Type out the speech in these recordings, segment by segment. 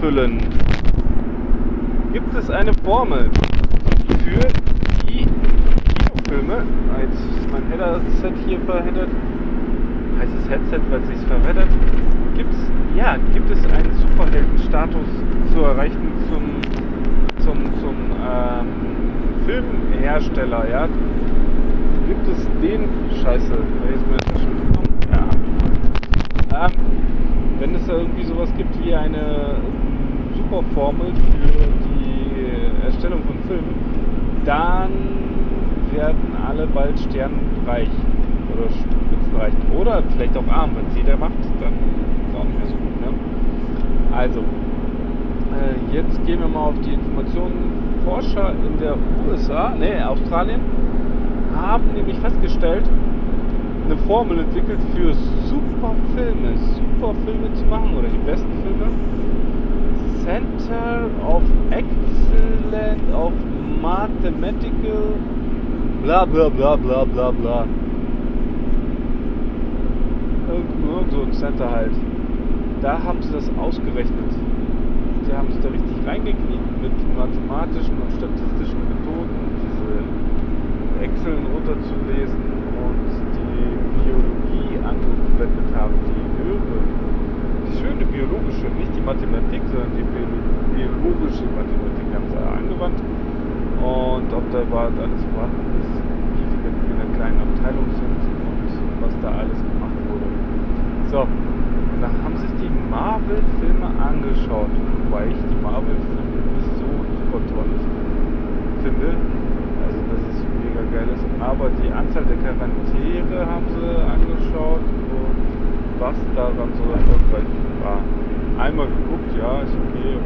Füllen, gibt es eine Formel für die Kinofilme. Jetzt ist mein Header-Set hier verheddert. Heißt es Headset, weil es sich verheddert. Gibt's, ja, gibt es einen Superheldenstatus zu erreichen zum, zum, zum ähm, Filmhersteller, ja? Gibt es den Scheiße? Ja. Ähm, wenn es da irgendwie sowas gibt wie eine ähm, Superformel für die Erstellung von Filmen, dann werden alle bald sternreich oder spitzenreich oder vielleicht auch arm. Wenn es jeder macht, dann ist es auch nicht mehr so gut. Ne? Also, äh, jetzt gehen wir mal auf die Informationen. Forscher in der USA, ne, Australien, haben nämlich festgestellt, eine Formel entwickelt für super Filme, super Filme zu machen oder die besten Filme. Center of Excellence of Mathematical bla bla bla bla bla bla. Irgend so ein Center halt. Da haben sie das ausgerechnet. Die haben sich da richtig reingekniet mit mathematischen und statistischen Methoden, diese Excel runterzulesen und Biologie angewendet haben, die höhere, die schöne biologische, nicht die Mathematik, sondern die biologische Mathematik haben sie angewandt. Und ob da überhaupt alles vorhanden ist, wie viele in einer kleinen Abteilung sind und was da alles gemacht wurde. So, da haben sich die Marvel-Filme angeschaut, wobei ich die Marvel-Filme nicht so super toll finde. Also, dass es mega geil ist. Aber die Anzahl der Charaktere haben sie angeschaut und was daran so erfolgreich war. Einmal geguckt, ja, ist okay.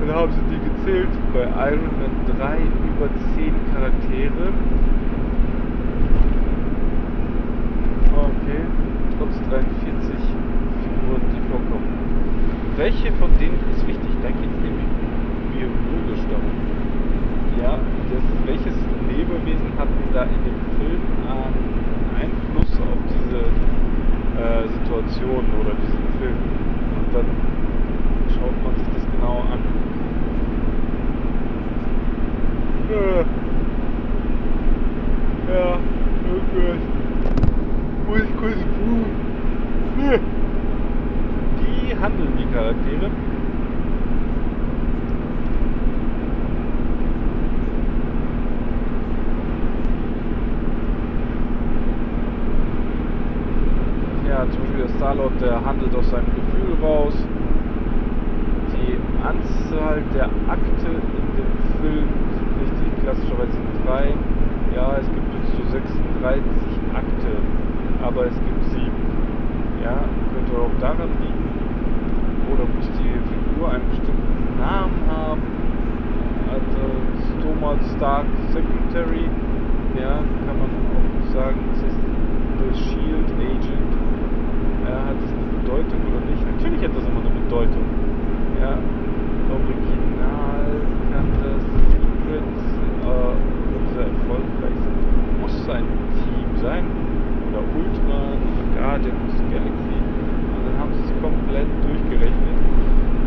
Dann haben sie die gezählt bei Iron Man 3 über 10 Charaktere. Okay, trotz 43 Figuren, die vorkommen. Welche von denen ist wichtig? Da geht es nämlich biologisch darum. Ja, das, welches Lebewesen hat da in dem Film einen Einfluss auf diese äh, Situation oder diesen Film? Und dann schaut man sich das genau an. Ja, okay. Muss ich kurz. Die handeln die Charaktere. Ja, zum Beispiel der Starlord, der handelt aus seinem Gefühl raus. Die Anzahl der Akte in dem Film sind richtig klassischerweise drei. Ja, es gibt bis zu 36 Akte, aber es gibt sieben. Ja, könnte auch daran liegen. Oder muss die Figur einen bestimmten Namen haben? Also Thomas Stark Secretary, ja, kann man auch sagen, es ist The Shield Agent. Ja, hat es eine Bedeutung oder nicht? Natürlich hat das immer eine Bedeutung. Ja, original kann das Secret äh, sehr erfolgreich sein. Muss ein Team sein. Oder Ultra, oder Guardian Galaxy. Und dann haben sie es komplett durchgerechnet.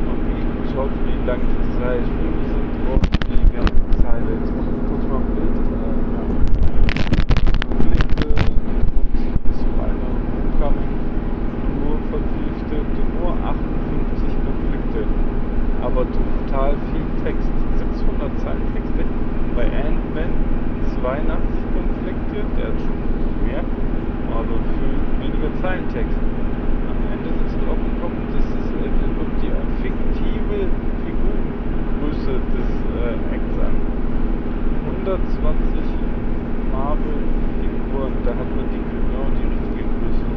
Und geschaut, wie lang die drei Filme sind und die ganze Zeile. Jetzt kurz mal ein Bild. Äh, ja. Konflikte und so weiter. Homecoming nur verpflichtet, nur 58 Konflikte. Aber total viel Text. 600 Zeilen Texte. Bei Ant-Man 82 Konflikte, der hat schon mehr, aber für weniger Zeilentext. Am Ende sind sie drauf gekommen, das ist äh, kommt die fiktive Figurengröße des äh, Acts an. 120 Marvel-Figuren, da hat man die genau die richtige Größe.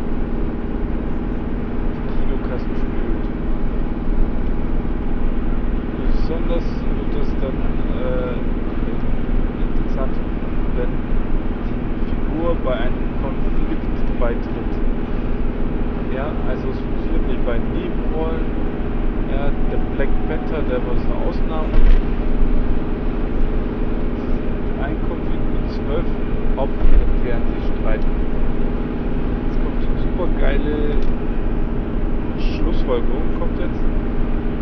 Die Kinokassen spült. Besonders wird das dann äh, interessant, wenn die Figur bei einem Konflikt beitritt. Ja, also es funktioniert nicht bei Nebenrollen. Ja, der Black Panther, der war eine Ausnahme. Ein Konflikt mit zwölf Hauptcharakteren sich streiten. Es kommt super geile Schlussfolgerung kommt jetzt.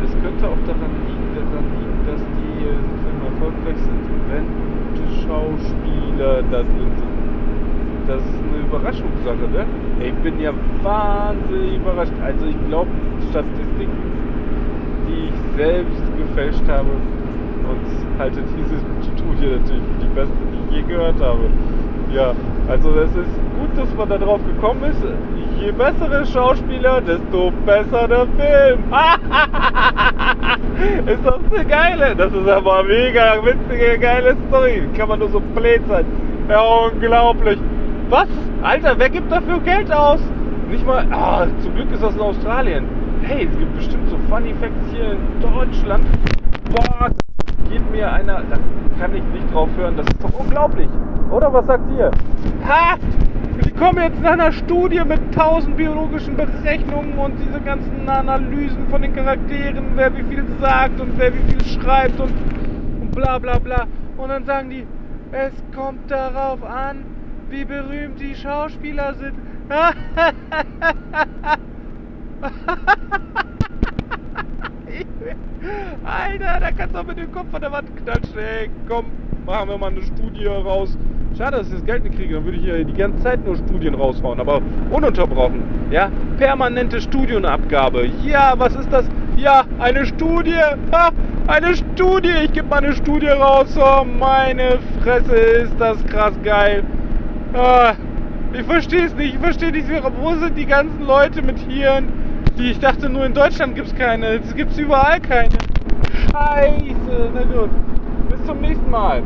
Es könnte auch daran liegen, daran liegen dass die äh, Filme erfolgreich sind, wenn gute Schauspieler da drin sind. Das ist eine Überraschungssache, ne? Ich bin ja wahnsinnig überrascht. Also ich glaube, Statistiken, die ich selbst gefälscht habe, und halte diese Studie natürlich für die beste, die ich je gehört habe. Ja, also es ist gut, dass man da drauf gekommen ist. Je bessere Schauspieler, desto besser der Film. ist das eine geile? Das ist aber mega witzige, geile Story. Kann man nur so blöd sein. Ja, unglaublich. Was? Alter, wer gibt dafür Geld aus? Nicht mal. Ah, zum Glück ist das in Australien. Hey, es gibt bestimmt so Funny Facts hier in Deutschland. Boah, geht mir einer, da kann ich nicht drauf hören. Das ist doch unglaublich. Oder was sagt ihr? Ha! Sie kommen jetzt nach einer Studie mit tausend biologischen Berechnungen und diese ganzen Analysen von den Charakteren, wer wie viel sagt und wer wie viel schreibt und, und bla bla bla. Und dann sagen die, es kommt darauf an, wie berühmt die Schauspieler sind. Alter, da kannst du auch mit dem Kopf an der Wand klatschen. Ey, komm, machen wir mal eine Studie raus. Schade, dass ich das Geld nicht kriege, dann würde ich hier die ganze Zeit nur Studien raushauen, aber ununterbrochen. Ja, permanente Studienabgabe. Ja, was ist das? Ja, eine Studie. Ha, eine Studie. Ich gebe mal eine Studie raus. Oh, meine Fresse, ist das krass geil. Ah, ich verstehe es nicht. Ich verstehe nicht, wo sind die ganzen Leute mit Hirn? Die, ich dachte nur in Deutschland gibt es keine. Es gibt überall keine. Scheiße. Na gut. Bis zum nächsten Mal.